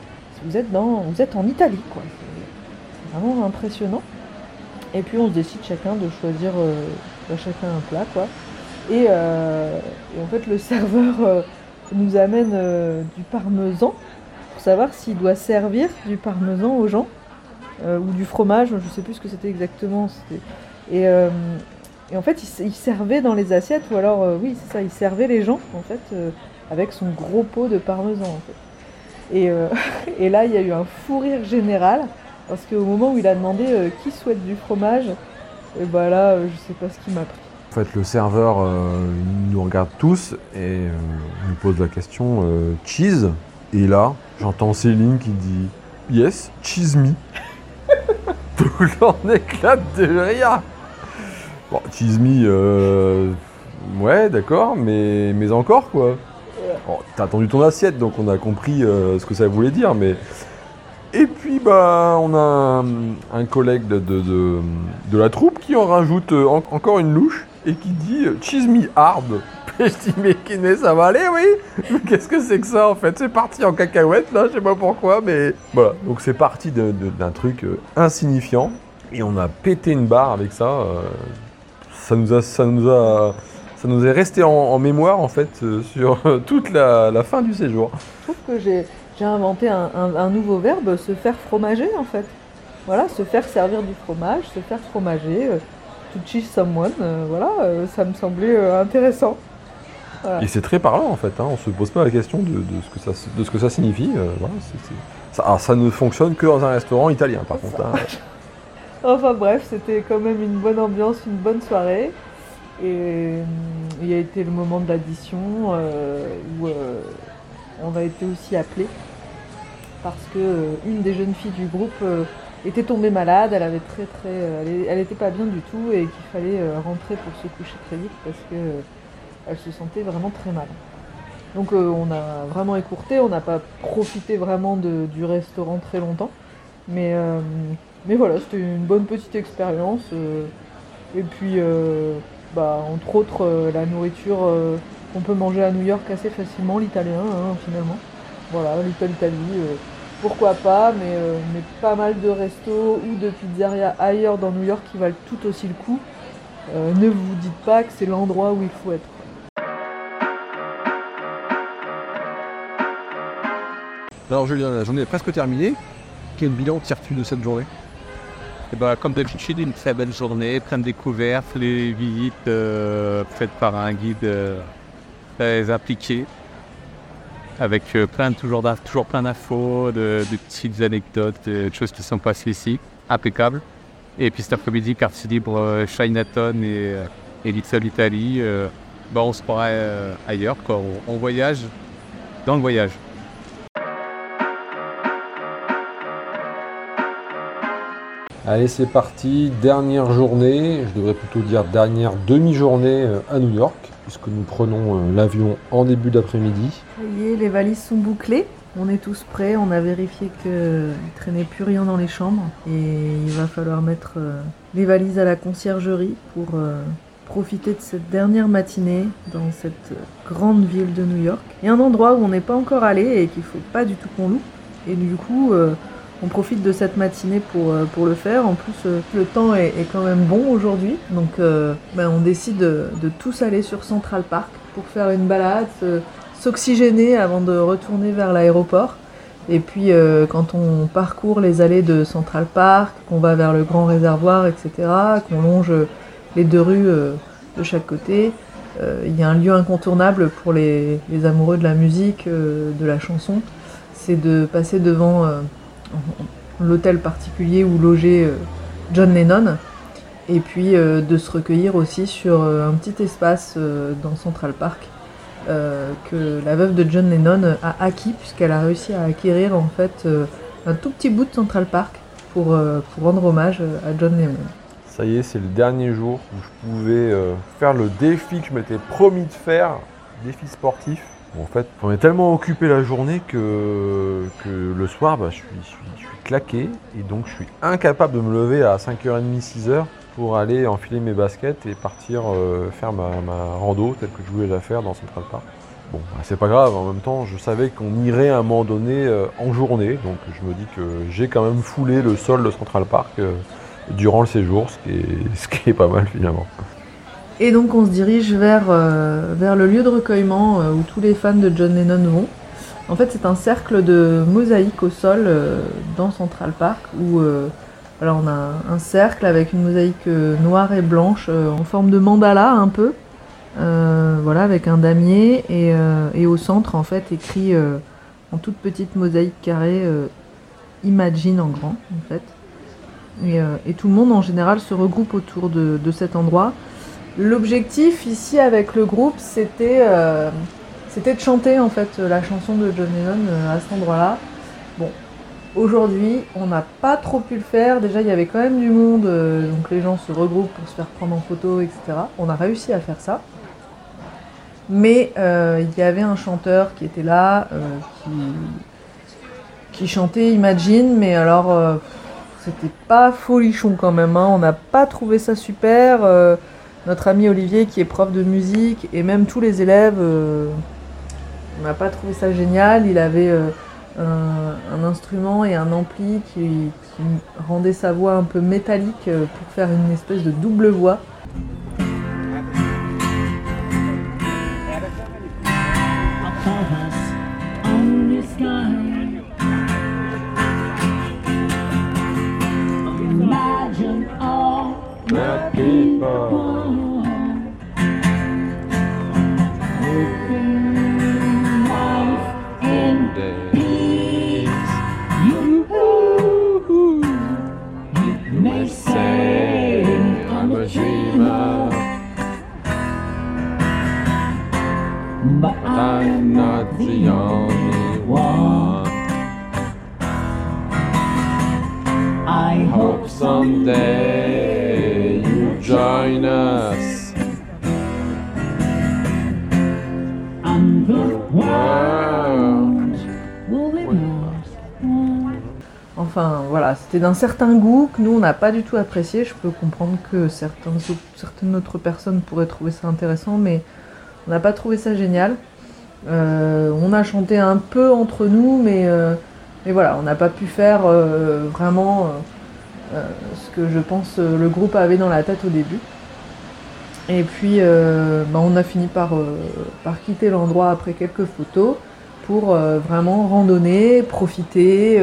[SPEAKER 4] vous êtes dans, vous êtes en Italie, quoi. C'est- vraiment impressionnant. Et puis on se décide chacun de choisir chacun un plat, quoi. Et, en fait, le serveur nous amène du parmesan pour savoir s'il doit servir du parmesan aux gens ou du fromage. Je sais plus ce que c'était exactement. Et, en fait, il, servait dans les assiettes, ou alors, oui, c'est ça, il servait les gens, en fait, avec son gros pot de parmesan, en fait. Et, euh, et là, il y a eu un fou rire général, parce qu'au moment où il a demandé euh, qui souhaite du fromage,
[SPEAKER 1] Et bah là, euh, je sais pas ce qui m'a pris.
[SPEAKER 2] En fait, le serveur nous regarde tous et nous pose la question cheese? Et là, j'entends Céline qui dit yes, cheese me. Tout le monde éclate de rire. Bon, cheese me, ouais, d'accord, mais, mais encore quoi. Bon, T'as attendu ton assiette, donc on a compris euh, ce que ça voulait dire, mais. Et puis, bah, on a un, collègue de, de, la troupe qui en rajoute euh, en- encore une louche et qui dit euh, Cheese me hard. Je dis, mais ça va aller, oui Qu'est-ce que c'est que ça en fait? C'est parti en cacahuète là, je sais pas pourquoi, mais voilà. Donc c'est parti d'un truc insignifiant et on a pété une barre avec ça. ça nous a, ça nous a, ça nous est resté en, en mémoire en fait euh, sur euh, toute la, la fin du séjour.
[SPEAKER 4] Je trouve que j'ai inventé un, un- un nouveau verbe, se faire fromager en fait. Voilà, se faire servir du fromage, se faire fromager, euh, to cheese someone, euh, voilà, ça me semblait intéressant. Voilà.
[SPEAKER 2] Et c'est très parlant en fait, hein, on se pose pas la question de, de ce, que ça, de ce que ça signifie. ça, alors, ça ne fonctionne que dans un restaurant italien par contre. hein.
[SPEAKER 4] Enfin bref, c'était quand même une bonne ambiance, une bonne soirée. Et euh, il y a été le moment de l'addition euh, où euh, on a été aussi appelés parce que une des jeunes filles du groupe était tombée malade, elle avait très très, elle, est- elle était pas bien du tout et qu'il fallait rentrer pour se coucher très vite parce que elle se sentait vraiment très mal. Donc on a vraiment écourté, on n'a pas profité vraiment du restaurant très longtemps, mais mais voilà, c'était une bonne petite expérience. et puis, bah, entre autres, euh, la nourriture euh, qu'on peut manger à New York assez facilement, l'italien, hein, finalement. Voilà, l'Italie, Italie, euh, pourquoi pas, mais, euh, mais pas mal de restos ou de pizzerias ailleurs dans New York qui valent tout aussi le coup. Ne vous dites pas que c'est l'endroit où il faut être.
[SPEAKER 12] Alors Julien, la journée est presque terminée. Quel bilan tires-tu de cette journée?
[SPEAKER 13] Eh ben, comme d'habitude, une très belle journée, plein de découvertes, les visites euh, faites par un guide euh, très appliqué, avec euh, plein toujours, toujours plein d'infos, de, de petites anecdotes, de choses qui sont passées ici, impeccable. Et puis cet après-midi, quartier libre euh, Chinatown et, euh, et Little Italy, ben, on se euh, ailleurs, quoi. On voyage dans le voyage.
[SPEAKER 2] Allez, c'est parti. Dernière journée, je devrais plutôt dire dernière demi-journée euh, à New York, puisque nous prenons euh, l'avion en début d'après-midi.
[SPEAKER 4] Ça y est, les valises sont bouclées. On est tous prêts. On a vérifié qu'il ne traînait plus rien dans les chambres. Et il va falloir mettre euh, les valises à la conciergerie pour euh, profiter de cette dernière matinée dans cette euh, grande ville de New York. Il y a un endroit où on n'est pas encore allé et qu'il faut pas du tout qu'on loue. Et du coup, euh, on profite de cette matinée pour, euh, le faire. En plus, euh, le temps est, quand même bon aujourd'hui. Donc, euh, ben, on décide de, tous aller sur Central Park pour faire une balade, s'oxygéner avant de retourner vers l'aéroport. Et puis, quand on parcourt les allées de Central Park, qu'on va vers le grand réservoir, etc., qu'on longe les deux rues de chaque côté, il y a un lieu incontournable pour les, amoureux de la musique, de la chanson. C'est de passer devant l'hôtel particulier où logeait euh, John Lennon et puis euh, de se recueillir aussi sur euh, un petit espace dans Central Park que la veuve de John Lennon a acquis puisqu'elle a réussi à acquérir en fait un tout petit bout de Central Park pour, rendre hommage à John Lennon.
[SPEAKER 2] Ça y est, c'est le dernier jour où je pouvais faire le défi que je m'étais promis de faire, défi sportif. En fait, on est tellement occupé la journée que, le soir, bah, je, suis, claqué et donc je suis incapable de me lever à 5h30, 6h pour aller enfiler mes baskets et partir euh, faire ma, rando telle que je voulais la faire dans Central Park. Bon, bah, c'est pas grave, en même temps, je savais qu'on irait à un moment donné euh, en journée, donc je me dis que j'ai quand même foulé le sol de Central Park euh, durant le séjour, ce qui est pas mal finalement.
[SPEAKER 4] Et donc on se dirige vers, euh, vers le lieu de recueillement euh, où tous les fans de John Lennon vont. En fait, c'est un cercle de mosaïques au sol euh, dans Central Park où alors on a un cercle avec une mosaïque noire et blanche en forme de mandala un peu, voilà, avec un damier et, et au centre en fait écrit en toute petite mosaïque carrée Imagine en grand en fait. Et, tout le monde en général se regroupe autour de cet endroit. L'objectif ici avec le groupe, c'était euh, c'était de chanter en fait la chanson de John Lennon euh, à cet endroit-là. Bon, aujourd'hui, on n'a pas trop pu le faire. Déjà, il y avait quand même du monde, euh, donc les gens se regroupent pour se faire prendre en photo, etc. On a réussi à faire ça. Mais il y avait un chanteur qui était là, qui, chantait Imagine, mais alors c'était pas folichon quand même. hein. On n'a pas trouvé ça super. Notre ami Olivier, qui est prof de musique, et même tous les élèves, euh, on n'a pas trouvé ça génial. Il avait euh, un, un instrument et un ampli qui, qui rendait sa voix un peu métallique euh, pour faire une espèce de double voix. Enfin voilà, c'était d'un certain goût que nous on n'a pas du tout apprécié. Je peux comprendre que certaines autres personnes pourraient trouver ça intéressant, mais on n'a pas trouvé ça génial. Euh, on a chanté un peu entre nous, mais, euh, voilà, on n'a pas pu faire euh, vraiment ce que je pense le groupe avait dans la tête au début. Et puis bah, on a fini par, par quitter l'endroit après quelques photos pour vraiment randonner, profiter.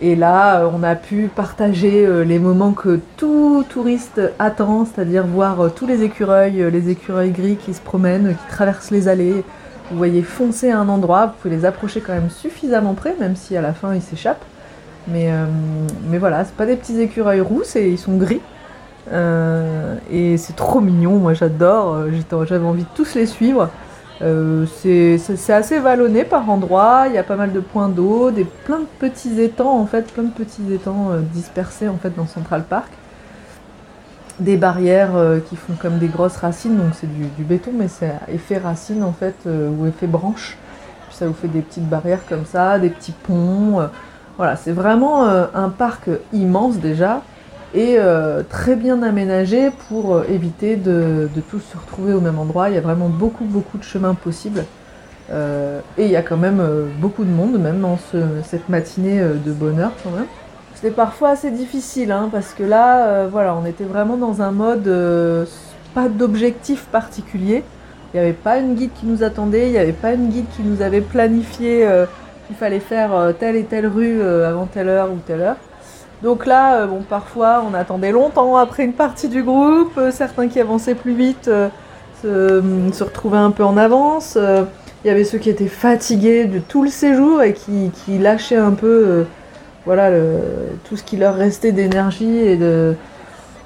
[SPEAKER 4] Et là, euh, on a pu partager euh, les moments que tout touriste attend, c'est-à-dire voir euh, tous les écureuils, les écureuils gris qui se promènent, qui traversent les allées. Vous voyez foncer à un endroit, vous pouvez les approcher quand même suffisamment près, même si à la fin ils s'échappent. Mais, euh, mais voilà, c'est pas des petits écureuils roux, ils sont gris. Et c'est trop mignon, moi j'adore, j'avais envie de tous les suivre. Euh, c'est assez vallonné par endroits, il y a pas mal de points d'eau, plein de petits étangs en fait, plein de petits étangs euh, dispersés en fait dans Central Park. Des barrières euh, qui font comme des grosses racines, donc c'est du, béton, mais c'est effet racine en fait, ou effet branche. Ça vous fait des petites barrières comme ça, des petits ponts. voilà, c'est vraiment un parc immense déjà et euh, très bien aménagé pour euh, éviter de, de tous se retrouver au même endroit. Il y a vraiment beaucoup, beaucoup de chemins possibles. Euh, et il y a quand même euh, beaucoup de monde, même en ce- cette matinée euh, de bonheur quand même. C'était parfois assez difficile, hein, parce que là, euh, voilà, on était vraiment dans un mode pas d'objectif particulier. Il n'y avait pas une guide qui nous attendait, il n'y avait pas une guide qui nous avait planifié qu'il fallait faire telle et telle rue avant telle heure ou telle heure. Donc là, euh, bon, parfois, on attendait longtemps après une partie du groupe. euh, certains qui avançaient plus vite euh, se, retrouvaient un peu en avance. il y avait ceux qui étaient fatigués de tout le séjour et qui, lâchaient un peu voilà, tout ce qui leur restait d'énergie et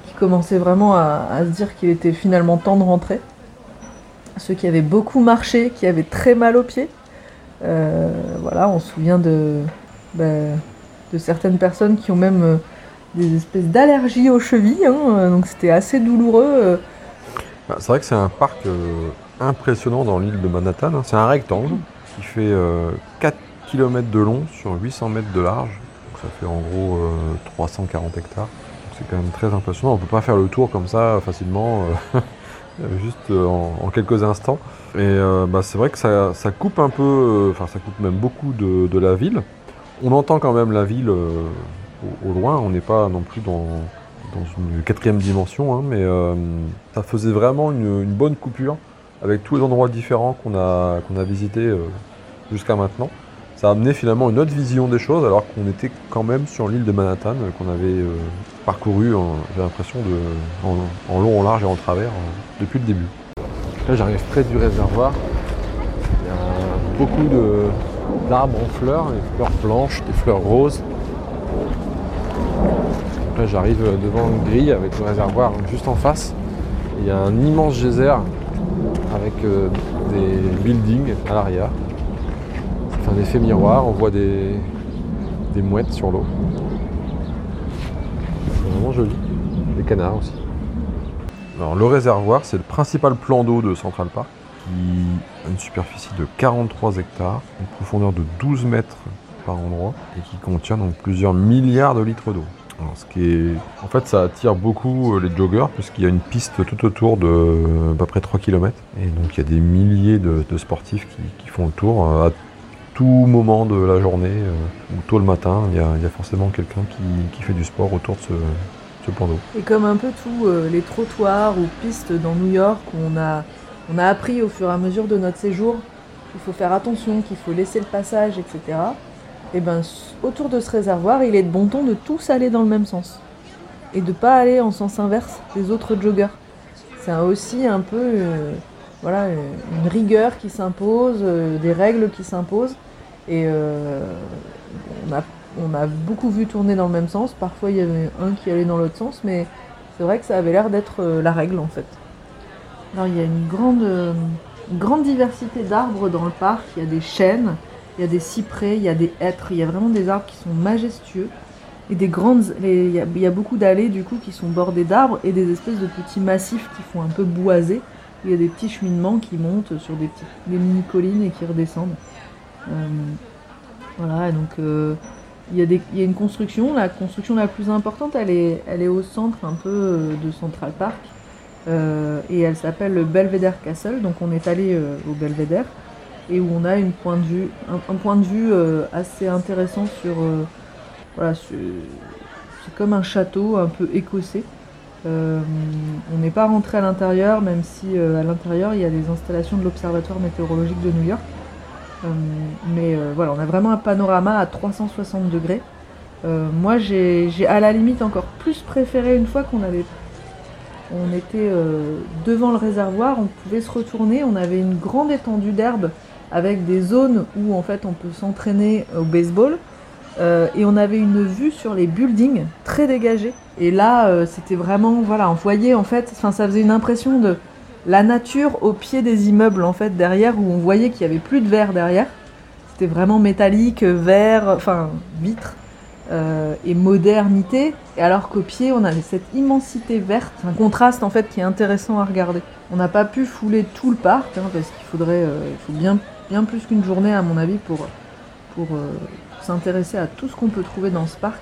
[SPEAKER 4] qui commençaient vraiment à, se dire qu'il était finalement temps de rentrer. Ceux qui avaient beaucoup marché, qui avaient très mal aux pieds. Voilà, on se souvient de, ben, de certaines personnes qui ont même euh, des espèces d'allergies aux chevilles, hein, euh, donc c'était assez douloureux. euh.
[SPEAKER 2] Bah, c'est vrai que c'est un parc impressionnant dans l'île de Manhattan. hein. C'est un rectangle qui fait euh, 4 km de long sur 800 mètres de large. Donc ça fait en gros euh, 340 hectares. C'est quand même très impressionnant. On ne peut pas faire le tour comme ça facilement, juste en, quelques instants. Et bah, c'est vrai que ça, coupe un peu, enfin ça coupe même beaucoup de la ville. On entend quand même la ville euh, au, loin. On n'est pas non plus dans, une quatrième dimension, hein, mais euh, ça faisait vraiment une, bonne coupure avec tous les endroits différents qu'on a, visités euh, jusqu'à maintenant. Ça a amené finalement une autre vision des choses alors qu'on était quand même sur l'île de Manhattan qu'on avait parcouru, j'ai l'impression, en, en long, en large et en travers depuis le début. Là j'arrive près du réservoir. Il y a beaucoup de- d'arbres en fleurs, des fleurs blanches, des fleurs roses.
[SPEAKER 12] Après, j'arrive devant une grille avec le réservoir juste en face. Il y a un immense geyser avec euh, des buildings à l'arrière. Fait un effet miroir, on voit des, des mouettes sur l'eau. C'est vraiment joli. Des canards aussi. Alors, le réservoir, c'est le principal plan d'eau de Central Park qui a une superficie de 43 hectares, une profondeur de 12 mètres par endroit et qui contient donc plusieurs milliards de litres d'eau. En fait, ça attire beaucoup euh, les joggers puisqu'il y a une piste tout autour de euh, à peu près 3 km. Et donc, il y a des milliers de, sportifs qui, font le tour euh, à tout moment de la journée ou tôt le matin. Il y a, forcément quelqu'un qui, fait du sport autour de ce, ce d'eau.
[SPEAKER 4] Et comme un peu tous les trottoirs ou pistes dans New York où on a, on a appris au fur et à mesure de notre séjour qu'il faut faire attention, qu'il faut laisser le passage, etc. Et ben s- autour de ce réservoir, il est de bon ton de tous aller dans le même sens. Et de pas aller en sens inverse des autres joggers. C'est aussi un peu euh, voilà, euh, une rigueur qui s'impose, euh, des règles qui s'imposent. Et on, a, on a beaucoup vu tourner dans le même sens. Parfois, il y avait un qui allait dans l'autre sens, mais c'est vrai que ça avait l'air d'être la règle en fait. Il y a une grande, grande diversité d'arbres dans le parc. Il y a des chênes, il y a des cyprès, il y a des hêtres. Il y a vraiment des arbres qui sont majestueux. Et des grandes. Il y a, beaucoup d'allées du coup qui sont bordées d'arbres et des espèces de petits massifs qui font un peu boisés. Il y a des petits cheminements qui montent sur des, petits, des mini-collines et qui redescendent. Euh, voilà, donc euh, il y, a des- il y a une construction. La construction la plus importante, elle est, elle est au centre un peu euh, de Central Park. Euh, et elle s'appelle le Belvedere Castle. Donc on est allé euh, au Belvedere et où on a une point de vue, un, point de vue euh, assez intéressant sur. voilà, c'est comme un château un peu écossais. On n'est pas rentré à l'intérieur, même si à l'intérieur il y a des installations de l'Observatoire météorologique de New York. Mais voilà, on a vraiment un panorama à 360 degrés. Moi, j'ai à la limite encore plus préféré une fois qu'on avait, on était euh, devant le réservoir, on pouvait se retourner, on avait une grande étendue d'herbe avec des zones où en fait on peut s'entraîner au baseball. Euh, et on avait une vue sur les buildings très dégagée. Et là, euh, c'était vraiment, voilà, on voyait en fait, enfin, ça faisait une impression de la nature au pied des immeubles en fait derrière, où on voyait qu'il y avait plus de verre derrière. C'était vraiment métallique, verre, enfin vitre euh, et modernité. Et alors qu'au pied, on avait cette immensité verte, un contraste en fait qui est intéressant à regarder. On n'a pas pu fouler tout le parc hein, parce qu'il faudrait, euh, bien, plus qu'une journée à mon avis pour pour euh, s'intéresser à tout ce qu'on peut trouver dans ce parc.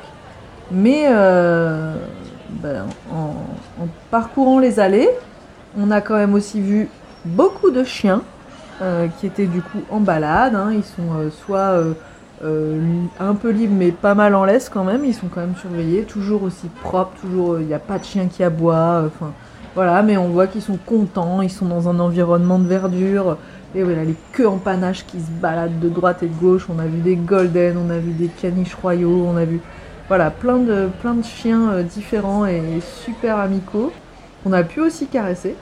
[SPEAKER 4] Mais euh, ben, en, parcourant les allées, on a quand même aussi vu beaucoup de chiens euh, qui étaient du coup en balade. hein. Ils sont euh, soit euh, euh, un peu libres mais pas mal en laisse quand même. Ils sont quand même surveillés, toujours aussi propres, toujours il n'y a pas de chien qui aboie. euh, Enfin voilà, mais on voit qu'ils sont contents, ils sont dans un environnement de verdure. Et voilà, les queues en panache qui se baladent de droite et de gauche. On a vu des golden, on a vu des caniches royaux, on a vu voilà, plein de, plein de chiens euh, différents et super amicaux. On a pu aussi caresser.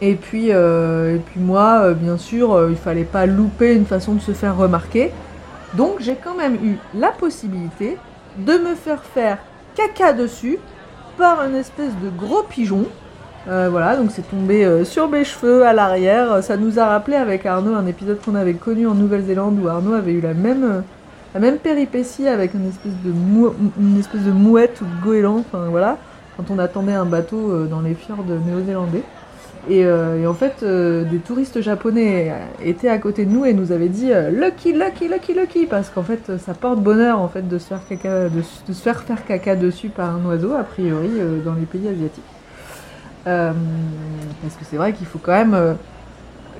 [SPEAKER 4] Et puis, euh, et puis moi, euh, bien sûr, euh, il fallait pas louper une façon de se faire remarquer. Donc j'ai quand même eu la possibilité de me faire faire caca dessus par une espèce de gros pigeon. Euh, voilà, donc c'est tombé euh, sur mes cheveux à l'arrière. Ça nous a rappelé avec Arnaud un épisode qu'on avait connu en Nouvelle-Zélande où Arnaud avait eu la même, euh, péripétie avec une espèce de, mouette ou de goéland, quand on attendait un bateau euh, dans les fjords néo-zélandais. Et, euh, et en fait, euh, des touristes japonais étaient à côté de nous et nous avaient dit euh, lucky, lucky, lucky, lucky, parce qu'en fait, ça porte bonheur en fait de se faire caca, de, se faire faire caca dessus par un oiseau a priori dans les pays asiatiques. Parce que c'est vrai qu'il faut quand même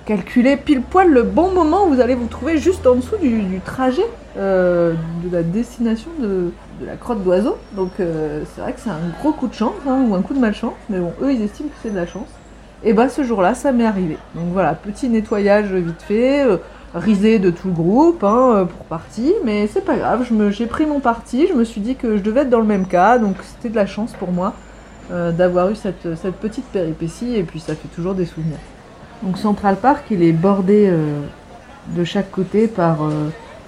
[SPEAKER 4] calculer pile poil le bon moment où vous allez vous trouver juste en dessous du, trajet de la destination de, la crotte d'oiseau. Donc c'est vrai que c'est un gros coup de chance hein, ou un coup de malchance, mais bon, eux ils estiment que c'est de la chance. Et bah ce jour-là, ça m'est arrivé. Donc voilà, petit nettoyage vite fait, euh, risé de tout le groupe hein, euh, pour partie, mais c'est pas grave, j'ai pris mon parti, je me suis dit que je devais être dans le même cas, donc c'était de la chance pour moi euh, d'avoir eu cette, petite péripétie, et puis ça fait toujours des souvenirs. Donc Central Park, il est bordé de chaque côté par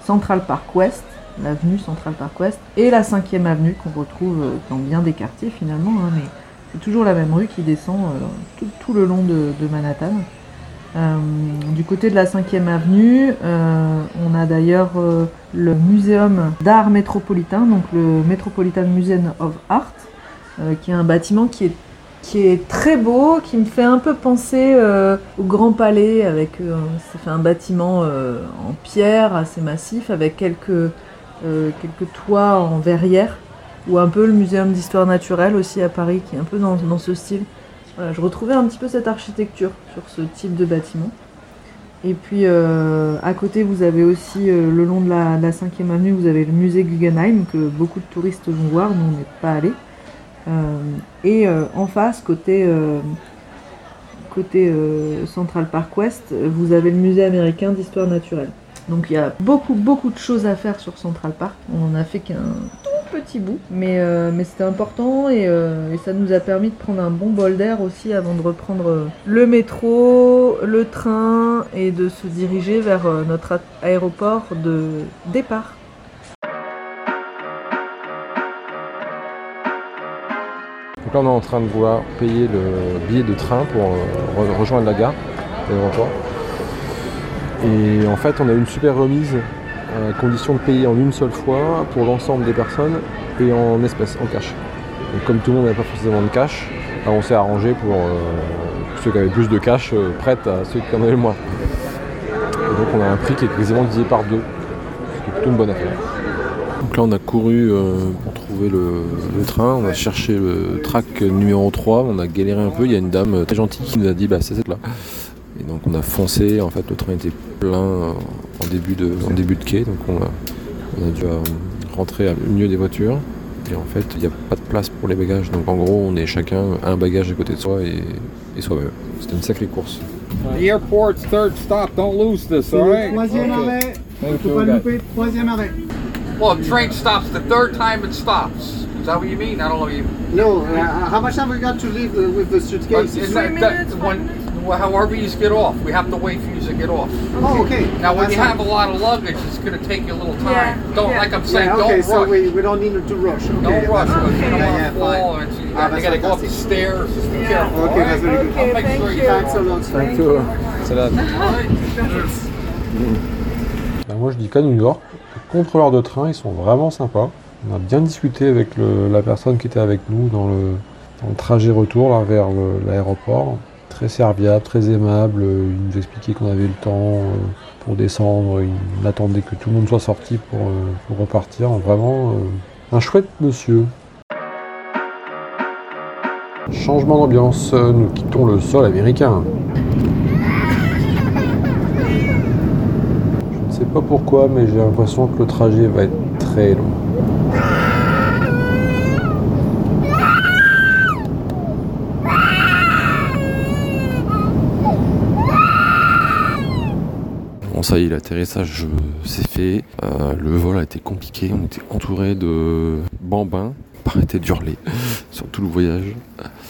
[SPEAKER 4] Central Park West l'avenue Central Park West, et la 5e avenue qu'on retrouve dans bien des quartiers finalement, hein, mais c'est toujours la même rue qui descend euh, tout, le long de, Manhattan. Euh, du côté de la 5e avenue, euh, on a d'ailleurs le muséum d'art métropolitain, donc le Metropolitan Museum of Art, qui est un bâtiment qui est, qui est très beau, qui me fait un peu penser au Grand Palais, avec un bâtiment en pierre assez massif, avec quelques, quelques toits en verrière, ou un peu le Muséum d'histoire naturelle aussi à Paris, qui est un peu dans, ce style. Voilà, je retrouvais un petit peu cette architecture sur ce type de bâtiment. Et puis euh, à côté, vous avez aussi euh, le long de la, de la 5e avenue, vous avez le musée Guggenheim que beaucoup de touristes vont voir, nous on n'est pas allés. Euh, et en face, côté, côté Central Park West, vous avez le musée américain d'histoire naturelle. Donc il y a beaucoup beaucoup de choses à faire sur Central Park. On en a fait qu'un petit bout, mais, euh, mais c'était important et, euh, et ça nous a permis de prendre un bon bol d'air aussi avant de reprendre euh, le métro, le train et de se diriger vers notre aéroport de départ.
[SPEAKER 2] Donc là, on est en train de vouloir payer le billet de train pour re- rejoindre la gare, l'aéroport. Et en fait, on a une super remise condition de payer en une seule fois pour l'ensemble des personnes et en espèces, en cash. Donc comme tout le monde n'avait pas forcément de cash, là, on s'est arrangé pour euh, ceux qui avaient plus de cash euh, prête à ceux qui en avaient moins. Et donc on a un prix qui est quasiment divisé par deux, ce qui est plutôt une bonne affaire. Donc là, on a couru euh, pour trouver le, le train, on a cherché le track numéro 3, on a galéré un peu, il y a une dame très gentille qui nous a dit bah c'est cette là. Et donc on a foncé, en fait le train était plein euh, début de, en début de quai, donc on a, on a dû euh, rentrer au milieu des voitures. Et en fait, il n'y a pas de place pour les bagages, donc en gros, on est chacun un bagage à côté de soi et, et soi-même. C'était une sacrée course.
[SPEAKER 14] The airport's third stop. Don't lose this,
[SPEAKER 3] C'est
[SPEAKER 14] all right?
[SPEAKER 3] troisième
[SPEAKER 14] Okay.
[SPEAKER 3] arrêt.
[SPEAKER 14] Thank
[SPEAKER 3] Faut
[SPEAKER 14] you,
[SPEAKER 3] pas louper. Troisième arrêt.
[SPEAKER 15] Well, the train stops the third time it stops. Is that what you mean? I don't know what you
[SPEAKER 3] No, uh, how much time we got to leave the, with the suitcases?
[SPEAKER 15] Is that, that when, well, however you get off, we have to wait for you to get off.
[SPEAKER 3] Oh, okay.
[SPEAKER 15] Now, when
[SPEAKER 3] That's
[SPEAKER 15] you have a lot of luggage, it's going to take you a little time.
[SPEAKER 3] Yeah,
[SPEAKER 15] Don't,
[SPEAKER 3] yeah.
[SPEAKER 15] like I'm saying,
[SPEAKER 3] Yeah,
[SPEAKER 15] don't
[SPEAKER 3] okay,
[SPEAKER 15] rush.
[SPEAKER 3] so we, we don't need to rush. Okay,
[SPEAKER 15] don't rush you don't
[SPEAKER 3] Yeah,
[SPEAKER 15] want
[SPEAKER 3] yeah,
[SPEAKER 15] to fall.
[SPEAKER 3] Ah,
[SPEAKER 15] you got to go up the stairs. Just be careful.
[SPEAKER 3] Okay,
[SPEAKER 15] all
[SPEAKER 3] that's
[SPEAKER 15] right?
[SPEAKER 3] very good.
[SPEAKER 15] I'll make sure you
[SPEAKER 3] Thanks a lot.
[SPEAKER 2] Thank you. Salam. Ben, moi je dis qu'à New York, les contrôleurs de train ils sont vraiment sympas. On a bien discuté avec le- la personne qui était avec nous dans le, dans le trajet retour là, vers l'aéroport. Très serviable, très aimable. Il nous expliquait qu'on avait le temps euh, pour descendre. Il attendait que tout le monde soit sorti pour, euh, pour repartir. Vraiment euh, un chouette monsieur. Changement d'ambiance, nous quittons le sol américain. Je ne sais pas pourquoi, mais j'ai l'impression que le trajet va être très long. Bon ça y est, l'atterrissage s'est fait. Euh, le vol a été compliqué. On était entouré de bambins. Arrêtez d'hurler sur tout le voyage.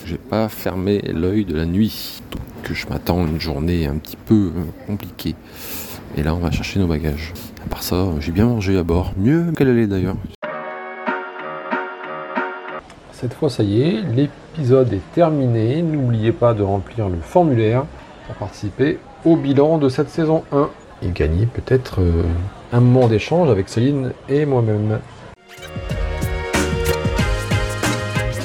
[SPEAKER 2] J'ai pas fermé l'œil de la nuit. Donc je m'attends à une journée un petit peu euh, compliquée. Et là on va chercher nos bagages. À part ça, euh, j'ai bien mangé à bord. Mieux qu'à l'aller d'ailleurs. Cette fois ça y est, l'épisode est terminé. N'oubliez pas de remplir le formulaire pour participer au bilan de cette saison 1 et gagner peut-être euh, un moment d'échange avec Céline et moi-même.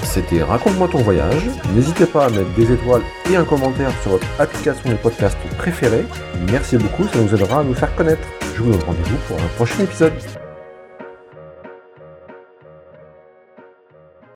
[SPEAKER 2] C'était Raconte-moi ton voyage. N'hésitez pas à mettre des étoiles et un commentaire sur votre application de podcast préférée. Merci beaucoup, ça nous aidera à nous faire connaître. Je vous donne rendez-vous pour un prochain épisode.